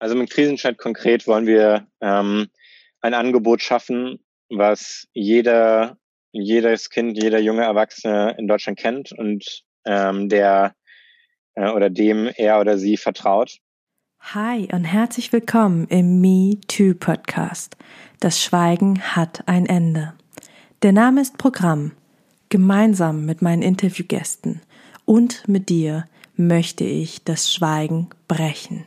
Also mit Krisenchat konkret wollen wir ähm, ein Angebot schaffen, was jeder, jedes Kind, jeder junge Erwachsene in Deutschland kennt und ähm, der äh, oder dem er oder sie vertraut. Hi und herzlich willkommen im Me Too Podcast. Das Schweigen hat ein Ende. Der Name ist Programm. Gemeinsam mit meinen Interviewgästen und mit dir möchte ich das Schweigen brechen.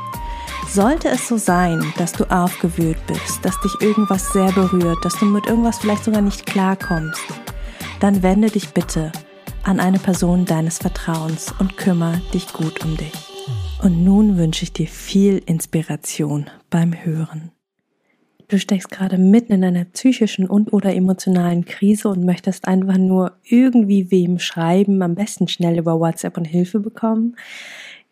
Sollte es so sein, dass du aufgewühlt bist, dass dich irgendwas sehr berührt, dass du mit irgendwas vielleicht sogar nicht klarkommst, dann wende dich bitte an eine Person deines Vertrauens und kümmere dich gut um dich. Und nun wünsche ich dir viel Inspiration beim Hören. Du steckst gerade mitten in einer psychischen und oder emotionalen Krise und möchtest einfach nur irgendwie wem schreiben, am besten schnell über WhatsApp und Hilfe bekommen.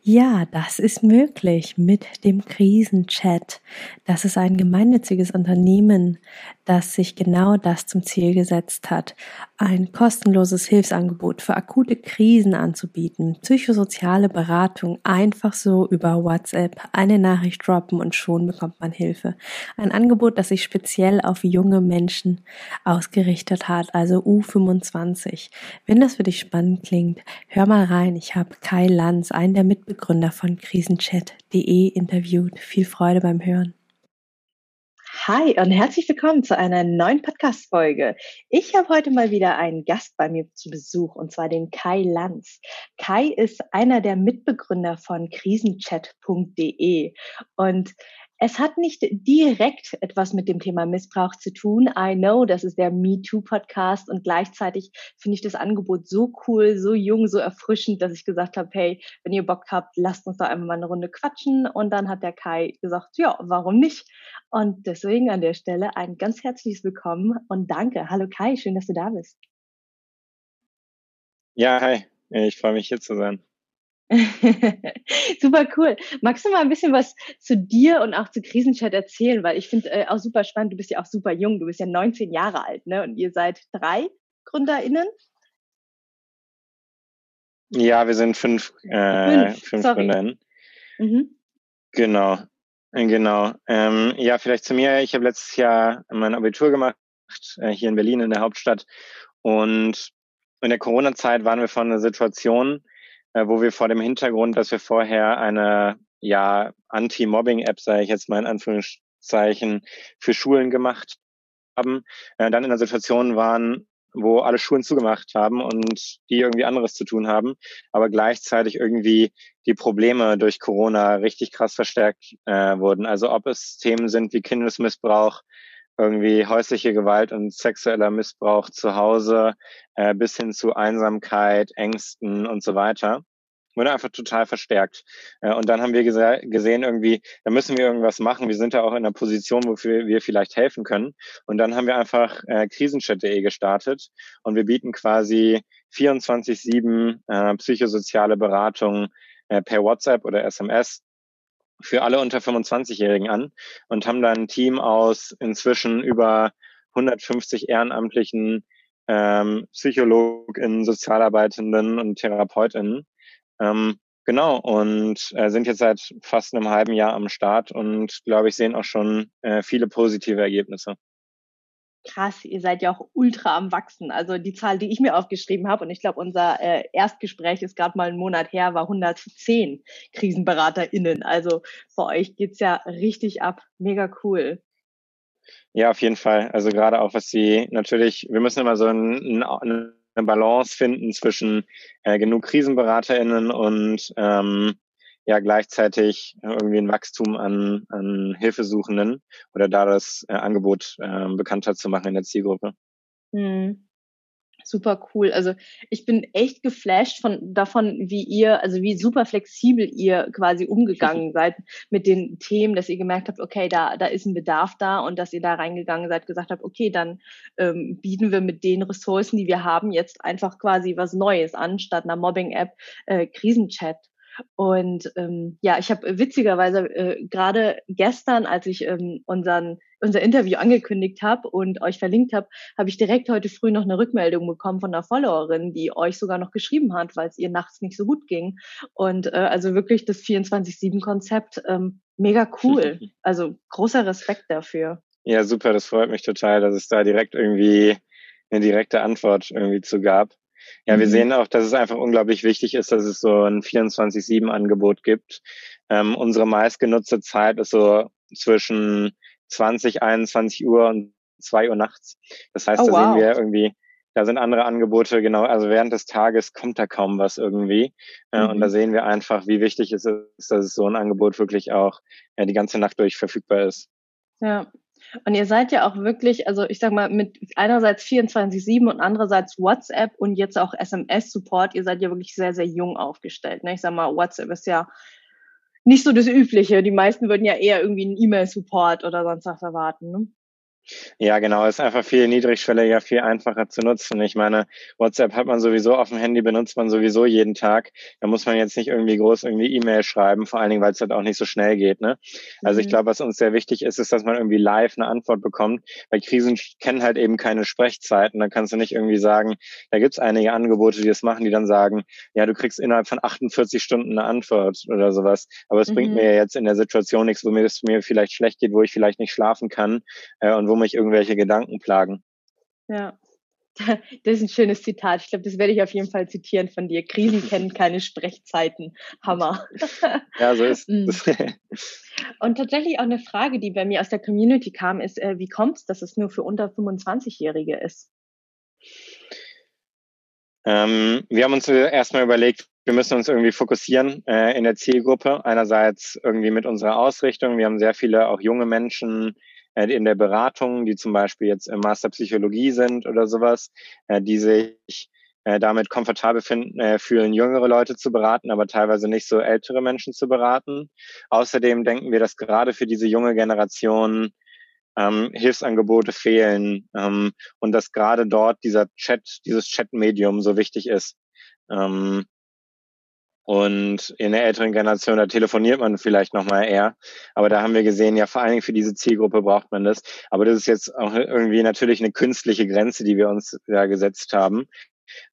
Ja, das ist möglich mit dem Krisenchat. Das ist ein gemeinnütziges Unternehmen, das sich genau das zum Ziel gesetzt hat, ein kostenloses Hilfsangebot für akute Krisen anzubieten, psychosoziale Beratung einfach so über WhatsApp, eine Nachricht droppen und schon bekommt man Hilfe. Ein Angebot, das sich speziell auf junge Menschen ausgerichtet hat, also U25. Wenn das für dich spannend klingt, hör mal rein. Ich habe Kai Lanz, einen der Mitbegründer von krisenchat.de interviewt. Viel Freude beim Hören. Hi und herzlich willkommen zu einer neuen Podcast-Folge. Ich habe heute mal wieder einen Gast bei mir zu Besuch und zwar den Kai Lanz. Kai ist einer der Mitbegründer von krisenchat.de und es hat nicht direkt etwas mit dem Thema Missbrauch zu tun. I know, das ist der Me Too Podcast und gleichzeitig finde ich das Angebot so cool, so jung, so erfrischend, dass ich gesagt habe, hey, wenn ihr Bock habt, lasst uns doch einmal mal eine Runde quatschen. Und dann hat der Kai gesagt, ja, warum nicht? Und deswegen an der Stelle ein ganz herzliches Willkommen und danke. Hallo Kai, schön, dass du da bist. Ja, hi. Ich freue mich hier zu sein. super cool. Magst du mal ein bisschen was zu dir und auch zu Krisenchat erzählen? Weil ich finde äh, auch super spannend, du bist ja auch super jung, du bist ja 19 Jahre alt, ne? Und ihr seid drei GründerInnen? Ja, wir sind fünf, äh, fünf, fünf GründerInnen. Mhm. Genau. Genau. Ähm, ja, vielleicht zu mir. Ich habe letztes Jahr mein Abitur gemacht, äh, hier in Berlin in der Hauptstadt. Und in der Corona-Zeit waren wir von einer Situation, wo wir vor dem Hintergrund, dass wir vorher eine ja Anti-Mobbing-App, sage ich jetzt mal in Anführungszeichen, für Schulen gemacht haben, äh, dann in der Situation waren, wo alle Schulen zugemacht haben und die irgendwie anderes zu tun haben, aber gleichzeitig irgendwie die Probleme durch Corona richtig krass verstärkt äh, wurden. Also ob es Themen sind wie Kindesmissbrauch, irgendwie häusliche Gewalt und sexueller Missbrauch zu Hause äh, bis hin zu Einsamkeit, Ängsten und so weiter. Wurde einfach total verstärkt. Äh, und dann haben wir gese gesehen, irgendwie, da müssen wir irgendwas machen. Wir sind da auch in einer Position, wofür wir vielleicht helfen können. Und dann haben wir einfach äh, krisenchat.de gestartet und wir bieten quasi 24-7 äh, psychosoziale Beratung äh, per WhatsApp oder SMS für alle unter 25-Jährigen an und haben dann ein Team aus inzwischen über 150 ehrenamtlichen ähm, PsychologInnen, Sozialarbeitenden und TherapeutInnen. Ähm, genau, und äh, sind jetzt seit fast einem halben Jahr am Start und glaube ich, sehen auch schon äh, viele positive Ergebnisse krass, ihr seid ja auch ultra am Wachsen. Also die Zahl, die ich mir aufgeschrieben habe, und ich glaube, unser äh, Erstgespräch ist gerade mal einen Monat her, war 110 KrisenberaterInnen. Also bei euch geht's ja richtig ab. Mega cool. Ja, auf jeden Fall. Also gerade auch, was sie natürlich, wir müssen immer so ein, ein, eine Balance finden zwischen äh, genug KrisenberaterInnen und ähm, ja gleichzeitig irgendwie ein Wachstum an, an Hilfesuchenden oder da das äh, Angebot äh, bekannter zu machen in der Zielgruppe. Hm super cool. Also ich bin echt geflasht von davon, wie ihr, also wie super flexibel ihr quasi umgegangen seid mit den Themen, dass ihr gemerkt habt, okay, da, da ist ein Bedarf da und dass ihr da reingegangen seid, gesagt habt, okay, dann ähm, bieten wir mit den Ressourcen, die wir haben, jetzt einfach quasi was Neues an, statt einer Mobbing-App, äh, Krisenchat. Und ähm, ja, ich habe witzigerweise äh, gerade gestern, als ich ähm, unseren unser Interview angekündigt habe und euch verlinkt habe, habe ich direkt heute früh noch eine Rückmeldung bekommen von einer Followerin, die euch sogar noch geschrieben hat, weil es ihr nachts nicht so gut ging. Und äh, also wirklich das 24-7-Konzept, ähm, mega cool. Also großer Respekt dafür. Ja, super, das freut mich total, dass es da direkt irgendwie eine direkte Antwort irgendwie zu gab. Ja, wir mhm. sehen auch, dass es einfach unglaublich wichtig ist, dass es so ein 24-7-Angebot gibt. Ähm, unsere meistgenutzte Zeit ist so zwischen 20, 21 Uhr und 2 Uhr nachts. Das heißt, oh, da wow. sehen wir irgendwie, da sind andere Angebote, genau, also während des Tages kommt da kaum was irgendwie. Äh, mhm. Und da mhm. sehen wir einfach, wie wichtig es ist, dass so ein Angebot wirklich auch ja, die ganze Nacht durch verfügbar ist. Ja, und ihr seid ja auch wirklich, also ich sag mal, mit einerseits 24-7 und andererseits WhatsApp und jetzt auch SMS-Support, ihr seid ja wirklich sehr, sehr jung aufgestellt. Ne? Ich sag mal, WhatsApp ist ja nicht so das Übliche. Die meisten würden ja eher irgendwie einen E-Mail-Support oder sonst was erwarten. Ne? Ja, genau. Ist einfach viel niedrigschwelliger, viel einfacher zu nutzen. Ich meine, WhatsApp hat man sowieso auf dem Handy, benutzt man sowieso jeden Tag. Da muss man jetzt nicht irgendwie groß irgendwie E-Mail schreiben, vor allen Dingen, weil es halt auch nicht so schnell geht. Ne? Also mhm. ich glaube, was uns sehr wichtig ist, ist, dass man irgendwie live eine Antwort bekommt. Weil Krisen kennen halt eben keine Sprechzeiten. Da kannst du nicht irgendwie sagen, da gibt's einige Angebote, die das machen, die dann sagen, ja, du kriegst innerhalb von 48 Stunden eine Antwort oder sowas. Aber es mhm. bringt mir jetzt in der Situation nichts, wo mir es mir vielleicht schlecht geht, wo ich vielleicht nicht schlafen kann äh, und wo mich irgendwelche Gedanken plagen. Ja, das ist ein schönes Zitat. Ich glaube, das werde ich auf jeden Fall zitieren von dir. Krisen kennen keine Sprechzeiten. Hammer. Ja, so ist es. Mm. Und tatsächlich auch eine Frage, die bei mir aus der Community kam, ist, äh, wie kommt es, dass es nur für unter 25-Jährige ist? Ähm, wir haben uns erstmal überlegt, wir müssen uns irgendwie fokussieren äh, in der Zielgruppe. Einerseits irgendwie mit unserer Ausrichtung. Wir haben sehr viele auch junge Menschen äh, in der Beratung, die zum Beispiel jetzt im Master Psychologie sind oder sowas, äh, die sich äh, damit komfortabel finden, fühlen, jüngere Leute zu beraten, aber teilweise nicht so ältere Menschen zu beraten. Außerdem denken wir, dass gerade für diese junge Generation ähm, Hilfsangebote fehlen ähm, und dass gerade dort dieser Chat, dieses Chat-Medium so wichtig ist. Ähm, und in der älteren Generation, da telefoniert man vielleicht nochmal eher. Aber da haben wir gesehen, ja, vor allen Dingen für diese Zielgruppe braucht man das. Aber das ist jetzt auch irgendwie natürlich eine künstliche Grenze, die wir uns da gesetzt haben.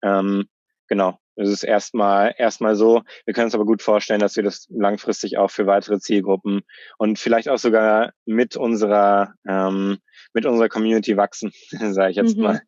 Ähm, genau. Das ist erstmal, erstmal so. Wir können uns aber gut vorstellen, dass wir das langfristig auch für weitere Zielgruppen und vielleicht auch sogar mit unserer, ähm, mit unserer Community wachsen, sage ich jetzt mhm. mal.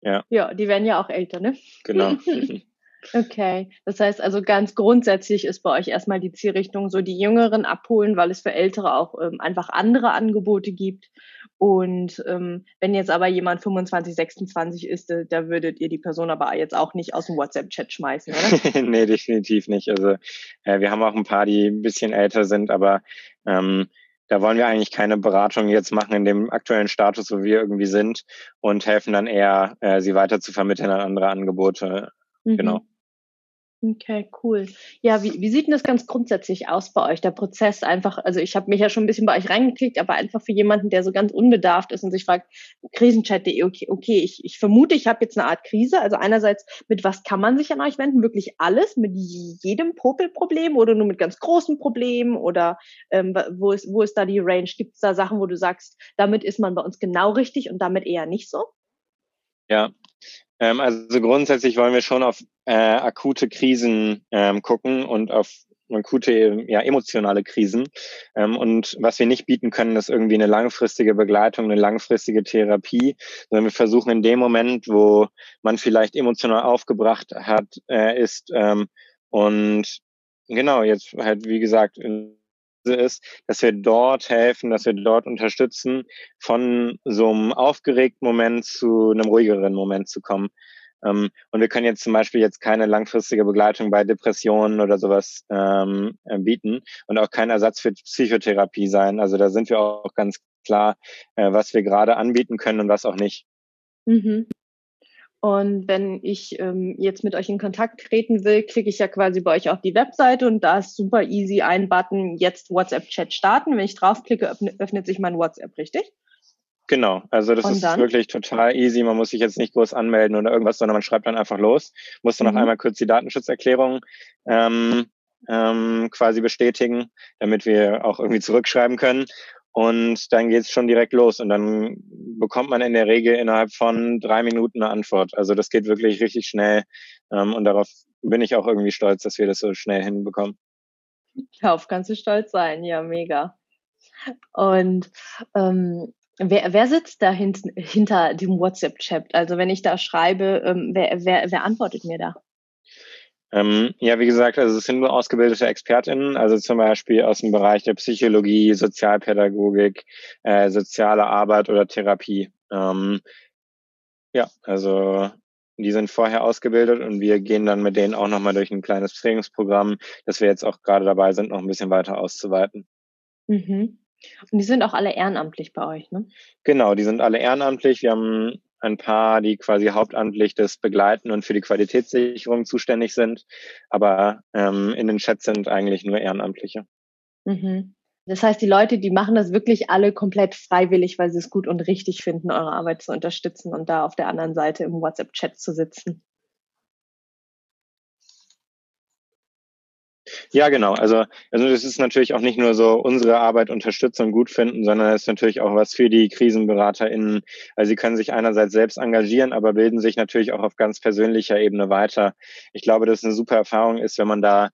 Ja. ja, die werden ja auch älter, ne? Genau. Okay, das heißt also ganz grundsätzlich ist bei euch erstmal die Zielrichtung so die Jüngeren abholen, weil es für Ältere auch ähm, einfach andere Angebote gibt. Und ähm, wenn jetzt aber jemand 25, 26 ist, äh, da würdet ihr die Person aber jetzt auch nicht aus dem WhatsApp-Chat schmeißen, oder? nee, definitiv nicht. Also äh, wir haben auch ein paar, die ein bisschen älter sind, aber ähm, da wollen wir eigentlich keine Beratung jetzt machen in dem aktuellen Status, wo wir irgendwie sind und helfen dann eher, äh, sie weiter zu vermitteln an andere Angebote. Mhm. Genau. Okay, cool. Ja, wie, wie sieht denn das ganz grundsätzlich aus bei euch, der Prozess einfach, also ich habe mich ja schon ein bisschen bei euch reingeklickt, aber einfach für jemanden, der so ganz unbedarft ist und sich fragt, krisenchat.de, okay, okay, ich, ich vermute, ich habe jetzt eine Art Krise, also einerseits, mit was kann man sich an euch wenden? Wirklich alles? Mit jedem Popelproblem oder nur mit ganz großen Problemen oder ähm, wo, ist, wo ist da die Range? Gibt es da Sachen, wo du sagst, damit ist man bei uns genau richtig und damit eher nicht so? Ja, ähm, also grundsätzlich wollen wir schon auf äh, akute Krisen ähm, gucken und auf akute, ja, emotionale Krisen. Ähm, und was wir nicht bieten können, ist irgendwie eine langfristige Begleitung, eine langfristige Therapie, sondern wir versuchen in dem Moment, wo man vielleicht emotional aufgebracht hat, äh, ist ähm, und genau, jetzt halt, wie gesagt, in ist, dass wir dort helfen, dass wir dort unterstützen, von so einem aufgeregten Moment zu einem ruhigeren Moment zu kommen. Ähm, und wir können jetzt zum Beispiel jetzt keine langfristige Begleitung bei Depressionen oder sowas ähm, äh, bieten und auch kein Ersatz für Psychotherapie sein. Also da sind wir auch ganz klar, äh, was wir gerade anbieten können und was auch nicht. Mhm. Und wenn ich ähm, jetzt mit euch in Kontakt treten will, klicke ich ja quasi bei euch auf die Webseite und da ist super easy ein Button, jetzt WhatsApp-Chat starten. Wenn ich draufklicke, öffnet, öffnet sich mein WhatsApp, richtig? Genau, also das und ist dann? wirklich total easy. Man muss sich jetzt nicht groß anmelden oder irgendwas, sondern man schreibt dann einfach los. Muss dann mhm. noch einmal kurz die Datenschutzerklärung ähm, ähm, quasi bestätigen, damit wir auch irgendwie zurückschreiben können. Und dann geht's schon direkt los und dann bekommt man in der Regel innerhalb von drei Minuten eine Antwort. Also das geht wirklich richtig schnell ähm, und darauf bin ich auch irgendwie stolz, dass wir das so schnell hinbekommen. Darauf kannst du stolz sein, ja, mega. Und ähm, wer, wer sitzt da hint, hinter dem WhatsApp-Chat? Also wenn ich da schreibe, ähm, wer, wer, wer antwortet mir da? Ähm, ja, wie gesagt, also es sind nur ausgebildete ExpertInnen, also zum Beispiel aus dem Bereich der Psychologie, Sozialpädagogik, äh, soziale Arbeit oder Therapie. Ähm, ja, also die sind vorher ausgebildet und wir gehen dann mit denen auch nochmal durch ein kleines Trainingsprogramm, das wir jetzt auch gerade dabei sind, noch ein bisschen weiter auszuweiten. Mhm. Und die sind auch alle ehrenamtlich bei euch, ne? Genau, die sind alle ehrenamtlich. Wir haben ein paar, die quasi hauptamtlich das begleiten und für die Qualitätssicherung zuständig sind. Aber ähm, in den Chats sind eigentlich nur Ehrenamtliche. Mhm. Das heißt, die Leute, die machen das wirklich alle komplett freiwillig, weil sie es gut und richtig finden, eure Arbeit zu unterstützen und da auf der anderen Seite im WhatsApp-Chat zu sitzen. Ja, genau. Also, also das ist natürlich auch nicht nur so unsere Arbeit unterstützen und gut finden, sondern es ist natürlich auch was für die KrisenberaterInnen. Also sie können sich einerseits selbst engagieren, aber bilden sich natürlich auch auf ganz persönlicher Ebene weiter. Ich glaube, dass es eine super Erfahrung ist, wenn man da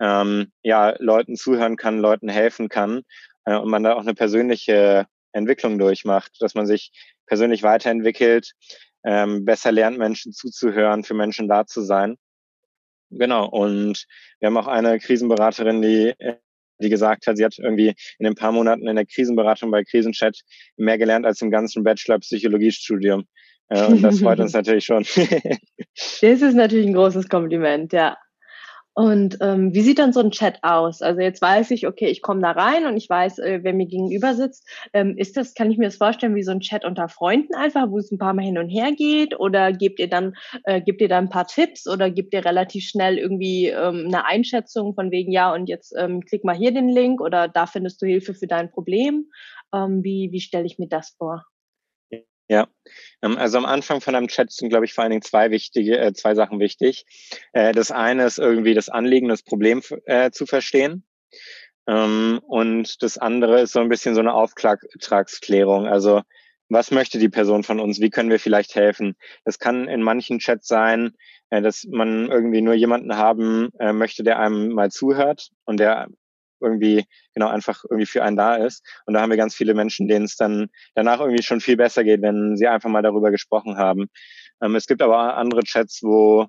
ähm, ja Leuten zuhören kann, Leuten helfen kann äh, und man da auch eine persönliche Entwicklung durchmacht, dass man sich persönlich weiterentwickelt, ähm, besser lernt, Menschen zuzuhören, für Menschen da zu sein. Genau. Und wir haben auch eine Krisenberaterin, die die gesagt hat, sie hat irgendwie in ein paar Monaten in der Krisenberatung bei Krisenchat mehr gelernt als im ganzen Bachelor-Psychologiestudium. Äh, und das freut uns natürlich schon. das ist natürlich ein großes Kompliment, ja. Und ähm, wie sieht dann so ein Chat aus? Also jetzt weiß ich, okay, ich komme da rein und ich weiß, äh, wer mir gegenüber sitzt. Ähm, ist das, kann ich mir das vorstellen, wie so ein Chat unter Freunden einfach, wo es ein paar Mal hin und her geht? Oder gebt ihr dann, äh, gebt ihr dann ein paar Tipps oder gebt ihr relativ schnell irgendwie ähm, eine Einschätzung von wegen, ja, und jetzt ähm, klick mal hier den Link oder da findest du Hilfe für dein Problem? Ähm, wie wie stelle ich mir das vor? Ja, ähm, also am Anfang von einem Chat sind, glaube ich, vor allen Dingen zwei wichtige, äh, zwei Sachen wichtig. Äh, das eine ist irgendwie das Anliegen, das Problem äh, zu verstehen. Ähm, und das andere ist so ein bisschen so eine Auftragsklärung. Also was möchte die Person von uns? Wie können wir vielleicht helfen? Das kann in manchen Chats sein, dass man irgendwie nur jemanden haben möchte, der einem mal zuhört und der irgendwie genau einfach irgendwie für einen da ist. Und da haben wir ganz viele Menschen, denen es dann danach irgendwie schon viel besser geht, wenn sie einfach mal darüber gesprochen haben. Ähm, es gibt aber andere Chats, wo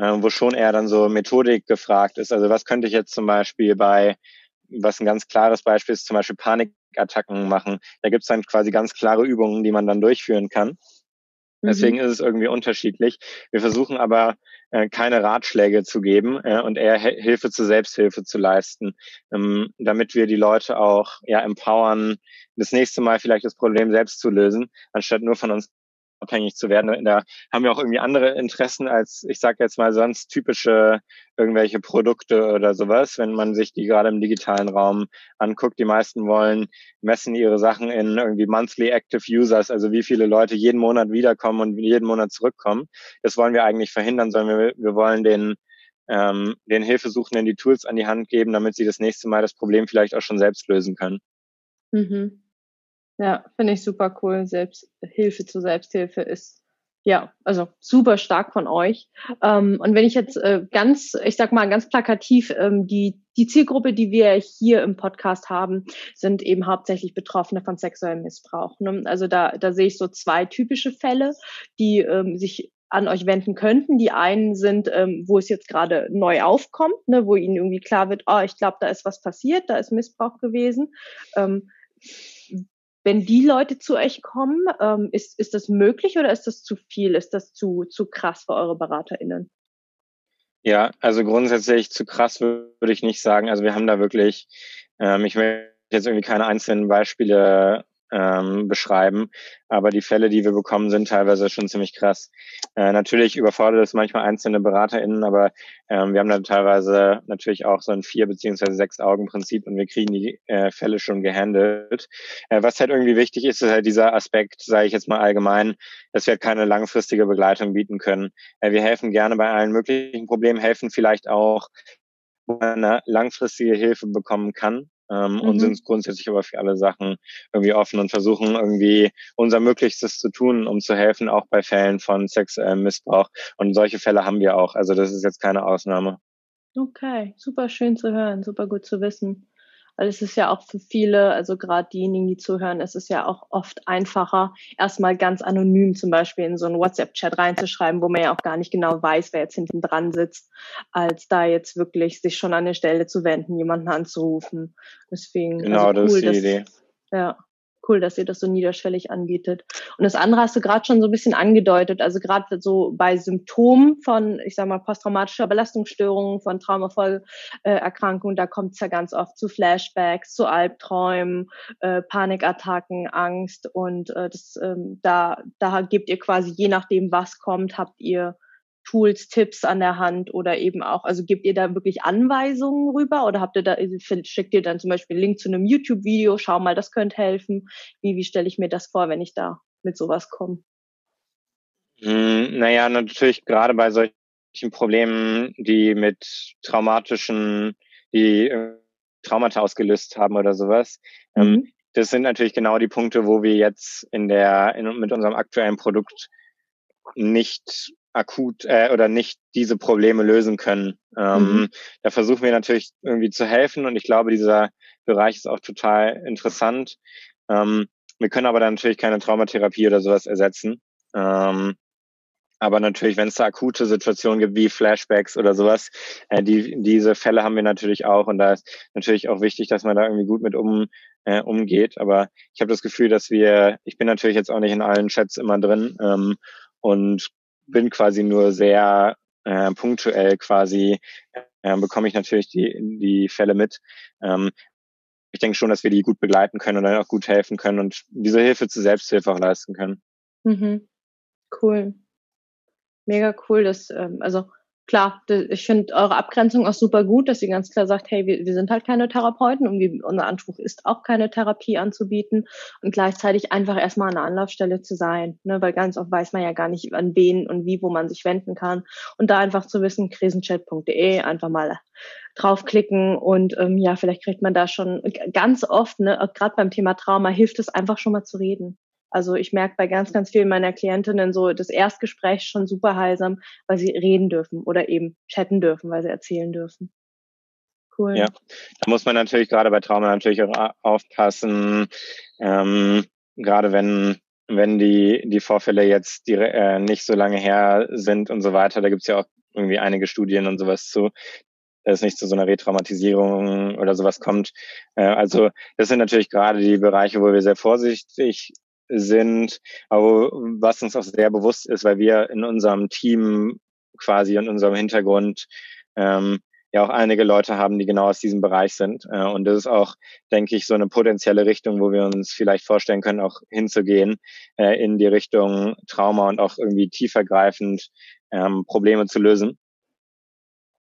äh, wo schon eher dann so Methodik gefragt ist. Also was könnte ich jetzt zum Beispiel bei, was ein ganz klares Beispiel ist, zum Beispiel Panikattacken machen. Da gibt es dann quasi ganz klare Übungen, die man dann durchführen kann. Deswegen mhm. ist es irgendwie unterschiedlich. Wir versuchen aber äh, keine Ratschläge zu geben äh, und eher Hilfe zur Selbsthilfe zu leisten, ähm, damit wir die Leute auch ja empowern, das nächste Mal vielleicht das Problem selbst zu lösen, anstatt nur von uns abhängig zu werden. Da haben wir auch irgendwie andere Interessen als, ich sage jetzt mal, sonst typische irgendwelche Produkte oder sowas, wenn man sich die gerade im digitalen Raum anguckt. Die meisten wollen messen ihre Sachen in irgendwie monthly active users, also wie viele Leute jeden Monat wiederkommen und jeden Monat zurückkommen. Das wollen wir eigentlich verhindern, sondern wir, wir wollen den ähm, den Hilfesuchenden die Tools an die Hand geben, damit sie das nächste Mal das Problem vielleicht auch schon selbst lösen können. Mhm. Ja, finde ich super cool. Selbsthilfe zur Selbsthilfe ist ja, also super stark von euch. Ähm, und wenn ich jetzt äh, ganz, ich sag mal ganz plakativ, ähm, die, die Zielgruppe, die wir hier im Podcast haben, sind eben hauptsächlich Betroffene von sexuellem Missbrauch. Ne? Also da, da sehe ich so zwei typische Fälle, die ähm, sich an euch wenden könnten. Die einen sind, ähm, wo es jetzt gerade neu aufkommt, ne, wo ihnen irgendwie klar wird, oh, ich glaube, da ist was passiert, da ist Missbrauch gewesen. Ähm, wenn die Leute zu euch kommen, ähm, ist, ist das möglich oder ist das zu viel? Ist das zu, zu krass für eure BeraterInnen? Ja, also grundsätzlich zu krass würde ich nicht sagen. Also wir haben da wirklich, ähm, ich will jetzt irgendwie keine einzelnen Beispiele ähm, beschreiben. Aber die Fälle, die wir bekommen, sind teilweise schon ziemlich krass. Äh, natürlich überfordert es manchmal einzelne BeraterInnen, aber ähm, wir haben da teilweise natürlich auch so ein vier beziehungsweise sechs Augen Prinzip und wir kriegen die äh, Fälle schon gehandelt. Äh, was halt irgendwie wichtig ist, ist halt dieser Aspekt, sage ich jetzt mal allgemein, dass wir halt keine langfristige Begleitung bieten können. Äh, wir helfen gerne bei allen möglichen Problemen, helfen vielleicht auch, wo man eine langfristige Hilfe bekommen kann ähm, mhm. und sind grundsätzlich aber für alle Sachen irgendwie offen und versuchen irgendwie unser Möglichstes zu tun, um zu helfen, auch bei Fällen von sexuellem Missbrauch. Und solche Fälle haben wir auch. Also das ist jetzt keine Ausnahme. Okay, super schön zu hören, super gut zu wissen. Weil es ist ja auch für viele, also gerade diejenigen, die zuhören, es ist ja auch oft einfacher, erstmal ganz anonym zum Beispiel in so einen WhatsApp-Chat reinzuschreiben, wo man ja auch gar nicht genau weiß, wer jetzt hinten dran sitzt, als da jetzt wirklich sich schon an eine Stelle zu wenden, jemanden anzurufen. Deswegen. Genau, also cool, das ist die dass, Idee. Ja cool, dass ihr das so niederschwellig anbietet. Und das andere hast du gerade schon so ein bisschen angedeutet, also gerade so bei Symptomen von, ich sag mal, posttraumatischer Belastungsstörungen, von Traumafolgeerkrankungen, da kommt es ja ganz oft zu Flashbacks, zu Albträumen, äh, Panikattacken, Angst und äh, das, ähm, da, da gebt ihr quasi, je nachdem, was kommt, habt ihr Tools, Tipps an der Hand oder eben auch, also gebt ihr da wirklich Anweisungen rüber oder habt ihr da, schickt ihr dann zum Beispiel einen Link zu einem YouTube-Video, schau mal, das könnte helfen. Wie, wie stelle ich mir das vor, wenn ich da mit sowas komme? Hm, naja, natürlich gerade bei solchen Problemen, die mit traumatischen, die äh, Traumata ausgelöst haben oder sowas. Ähm, mhm. das sind natürlich genau die Punkte, wo wir jetzt in der, in, mit unserem aktuellen Produkt nicht akut äh, oder nicht diese Probleme lösen können. Ähm, mhm. Da versuchen wir natürlich irgendwie zu helfen und ich glaube, dieser Bereich ist auch total interessant. Ähm, wir können aber dann natürlich keine Traumatherapie oder sowas ersetzen. Ähm, aber natürlich, wenn es da akute Situationen gibt wie Flashbacks oder sowas, äh, die, diese Fälle haben wir natürlich auch und da ist natürlich auch wichtig, dass man da irgendwie gut mit um, äh, umgeht. Aber ich habe das Gefühl, dass wir, ich bin natürlich jetzt auch nicht in allen Chats immer drin ähm, und bin quasi nur sehr äh, punktuell quasi, äh, bekomme ich natürlich die, die Fälle mit. Ähm, ich denke schon, dass wir die gut begleiten können und dann auch gut helfen können und diese Hilfe zur Selbsthilfe auch leisten können. Mhm. Cool. Mega cool, dass, ähm, also klar, ich finde eure Abgrenzung auch super gut, dass ihr ganz klar sagt, hey, wir, wir sind halt keine Therapeuten und wir, unser Anspruch ist auch keine Therapie anzubieten und gleichzeitig einfach erstmal eine Anlaufstelle zu sein, ne? weil ganz oft weiß man ja gar nicht, an wen und wie, wo man sich wenden kann und da einfach zu wissen, krisenchat.de, einfach mal draufklicken und ähm, ja, vielleicht kriegt man da schon ganz oft, ne, gerade beim Thema Trauma hilft es einfach schon mal zu reden. Also ich merke bei ganz, ganz vielen meiner Klientinnen so das Erstgespräch schon super heilsam, weil sie reden dürfen oder eben chatten dürfen, weil sie erzählen dürfen. Cool. Ja, da muss man natürlich gerade bei Trauma natürlich auch aufpassen, ähm, gerade wenn wenn die die Vorfälle jetzt die, äh, nicht so lange her sind und so weiter. Da gibt's ja auch irgendwie einige Studien und sowas zu, dass es nicht zu so einer Retraumatisierung oder sowas kommt. Äh, also das sind natürlich gerade die Bereiche, wo wir sehr vorsichtig sind, aber was uns auch sehr bewusst ist, weil wir in unserem Team quasi in unserem Hintergrund ähm, ja auch einige Leute haben, die genau aus diesem Bereich sind. Äh, und das ist auch, denke ich, so eine potenzielle Richtung, wo wir uns vielleicht vorstellen können, auch hinzugehen äh, in die Richtung Trauma und auch irgendwie tiefergreifend ähm, Probleme zu lösen.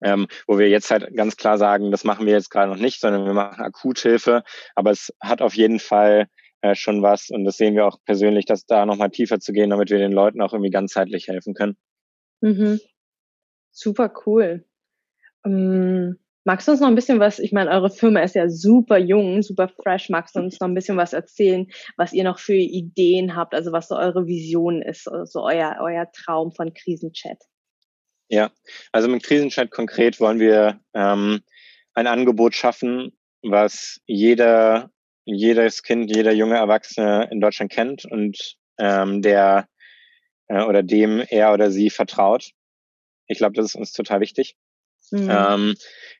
Ähm, wo wir jetzt halt ganz klar sagen, das machen wir jetzt gerade noch nicht, sondern wir machen Akuthilfe. Aber es hat auf jeden Fall äh, schon was. Und das sehen wir auch persönlich, dass da nochmal tiefer zu gehen, damit wir den Leuten auch irgendwie ganzheitlich helfen können. Mhm. Super cool. Ähm, magst du uns noch ein bisschen was, ich meine, eure Firma ist ja super jung, super fresh. Magst du uns noch ein bisschen was erzählen, was ihr noch für Ideen habt, also was so eure Vision ist, so also euer, euer Traum von Krisenchat? Ja, also mit Krisenchat konkret wollen wir ähm, ein Angebot schaffen, was jeder jedes Kind, jeder junge Erwachsene in Deutschland kennt und ähm, der äh, oder dem er oder sie vertraut. Ich glaube, das ist uns total wichtig. Mhm. Ähm,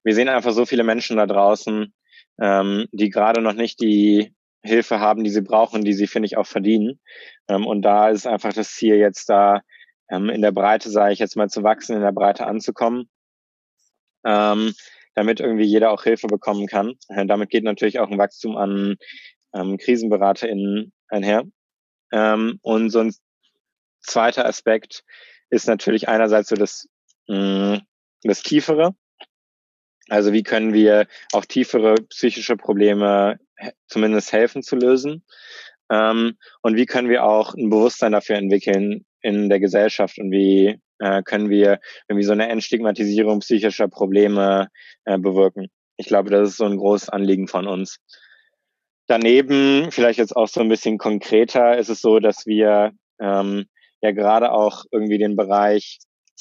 wir sehen einfach so viele Menschen da draußen, ähm, die gerade noch nicht die Hilfe haben, die sie brauchen, die sie, finde ich, auch verdienen. Ähm, und da ist einfach das Ziel, jetzt da ähm, in der Breite, sage ich jetzt mal, zu wachsen, in der Breite anzukommen, ähm, damit irgendwie jeder auch Hilfe bekommen kann. Äh, damit geht natürlich auch ein Wachstum an ähm, KrisenberaterInnen einher. Ähm, und so ein zweiter Aspekt ist natürlich einerseits so das, mh, mm, das Tiefere. Also wie können wir auch tiefere psychische Probleme zumindest helfen zu lösen? Ähm, und wie können wir auch ein Bewusstsein dafür entwickeln in der Gesellschaft und wie äh, können wir irgendwie so eine Entstigmatisierung psychischer Probleme äh, bewirken? Ich glaube, das ist so ein großes Anliegen von uns. Daneben, vielleicht jetzt auch so ein bisschen konkreter, ist es so, dass wir ähm, ja gerade auch irgendwie den Bereich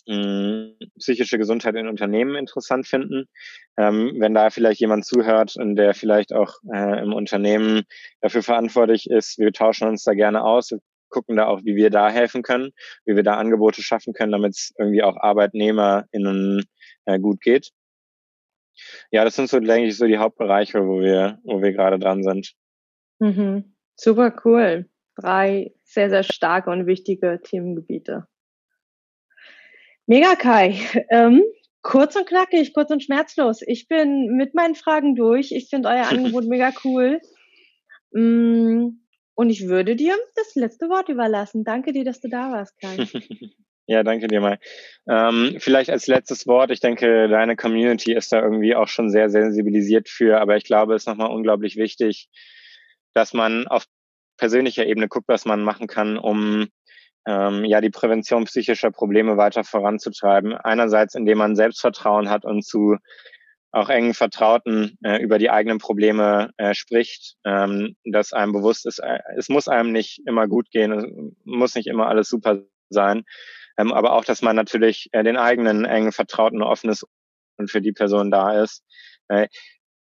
mh, psychische Gesundheit in Unternehmen interessant finden. Ähm, wenn da vielleicht jemand zuhört und der vielleicht auch äh, im Unternehmen dafür verantwortlich ist, wir tauschen uns da gerne aus, gucken da auch, wie wir da helfen können, wie wir da Angebote schaffen können, damit es irgendwie auch ArbeitnehmerInnen äh, gut geht. Ja, das sind so, denke ich, so die Hauptbereiche, wo wir, wo wir gerade dran sind. Mhm. Super cool. Drei sehr, sehr starke und wichtige Themengebiete. Mega Kai. Ähm, kurz und knackig, kurz und schmerzlos. Ich bin mit meinen Fragen durch. Ich finde euer Angebot mega cool. Mm, und ich würde dir das letzte Wort überlassen. Danke dir, dass du da warst, Kai. Ja, danke dir mal. Ähm, vielleicht als letztes Wort, ich denke, deine Community ist da irgendwie auch schon sehr sensibilisiert für, aber ich glaube, es ist nochmal unglaublich wichtig, dass man auf persönlicher Ebene guckt, was man machen kann, um ähm, ja die Prävention psychischer Probleme weiter voranzutreiben. Einerseits, indem man Selbstvertrauen hat und zu auch engen Vertrauten äh, über die eigenen Probleme äh, spricht, ähm, dass einem bewusst ist, äh, es muss einem nicht immer gut gehen, es muss nicht immer alles super sein, ähm, aber auch, dass man natürlich äh, den eigenen engen Vertrauten offenes und für die Person da ist. Äh,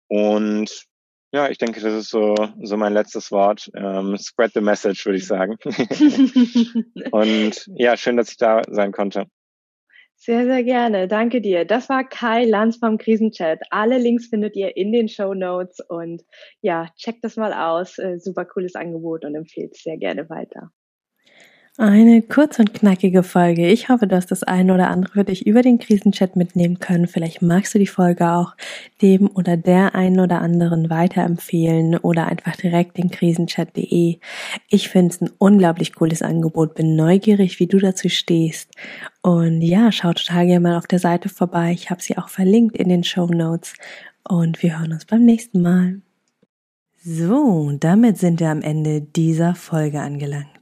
und ja, ich denke, das ist so, so mein letztes Wort. Ähm, spread the message, würde ich sagen. und ja, schön, dass ich da sein konnte. Sehr, sehr gerne. Danke dir. Das war Kai Lanz vom Krisenchat. Alle Links findet ihr in den Show Notes und ja, checkt das mal aus. Äh, super cooles Angebot und empfehlt es sehr gerne weiter. Eine kurz und knackige Folge. Ich hoffe, du hast das eine oder andere für dich über den Krisenchat mitnehmen können. Vielleicht magst du die Folge auch dem oder der einen oder anderen weiterempfehlen oder einfach direkt den krisenchat.de. Ich finde es ein unglaublich cooles Angebot, bin neugierig, wie du dazu stehst. Und ja, schau total gerne mal auf der Seite vorbei. Ich habe sie auch verlinkt in den Show Notes. Und wir hören uns beim nächsten Mal. So, damit sind wir am Ende dieser Folge angelangt.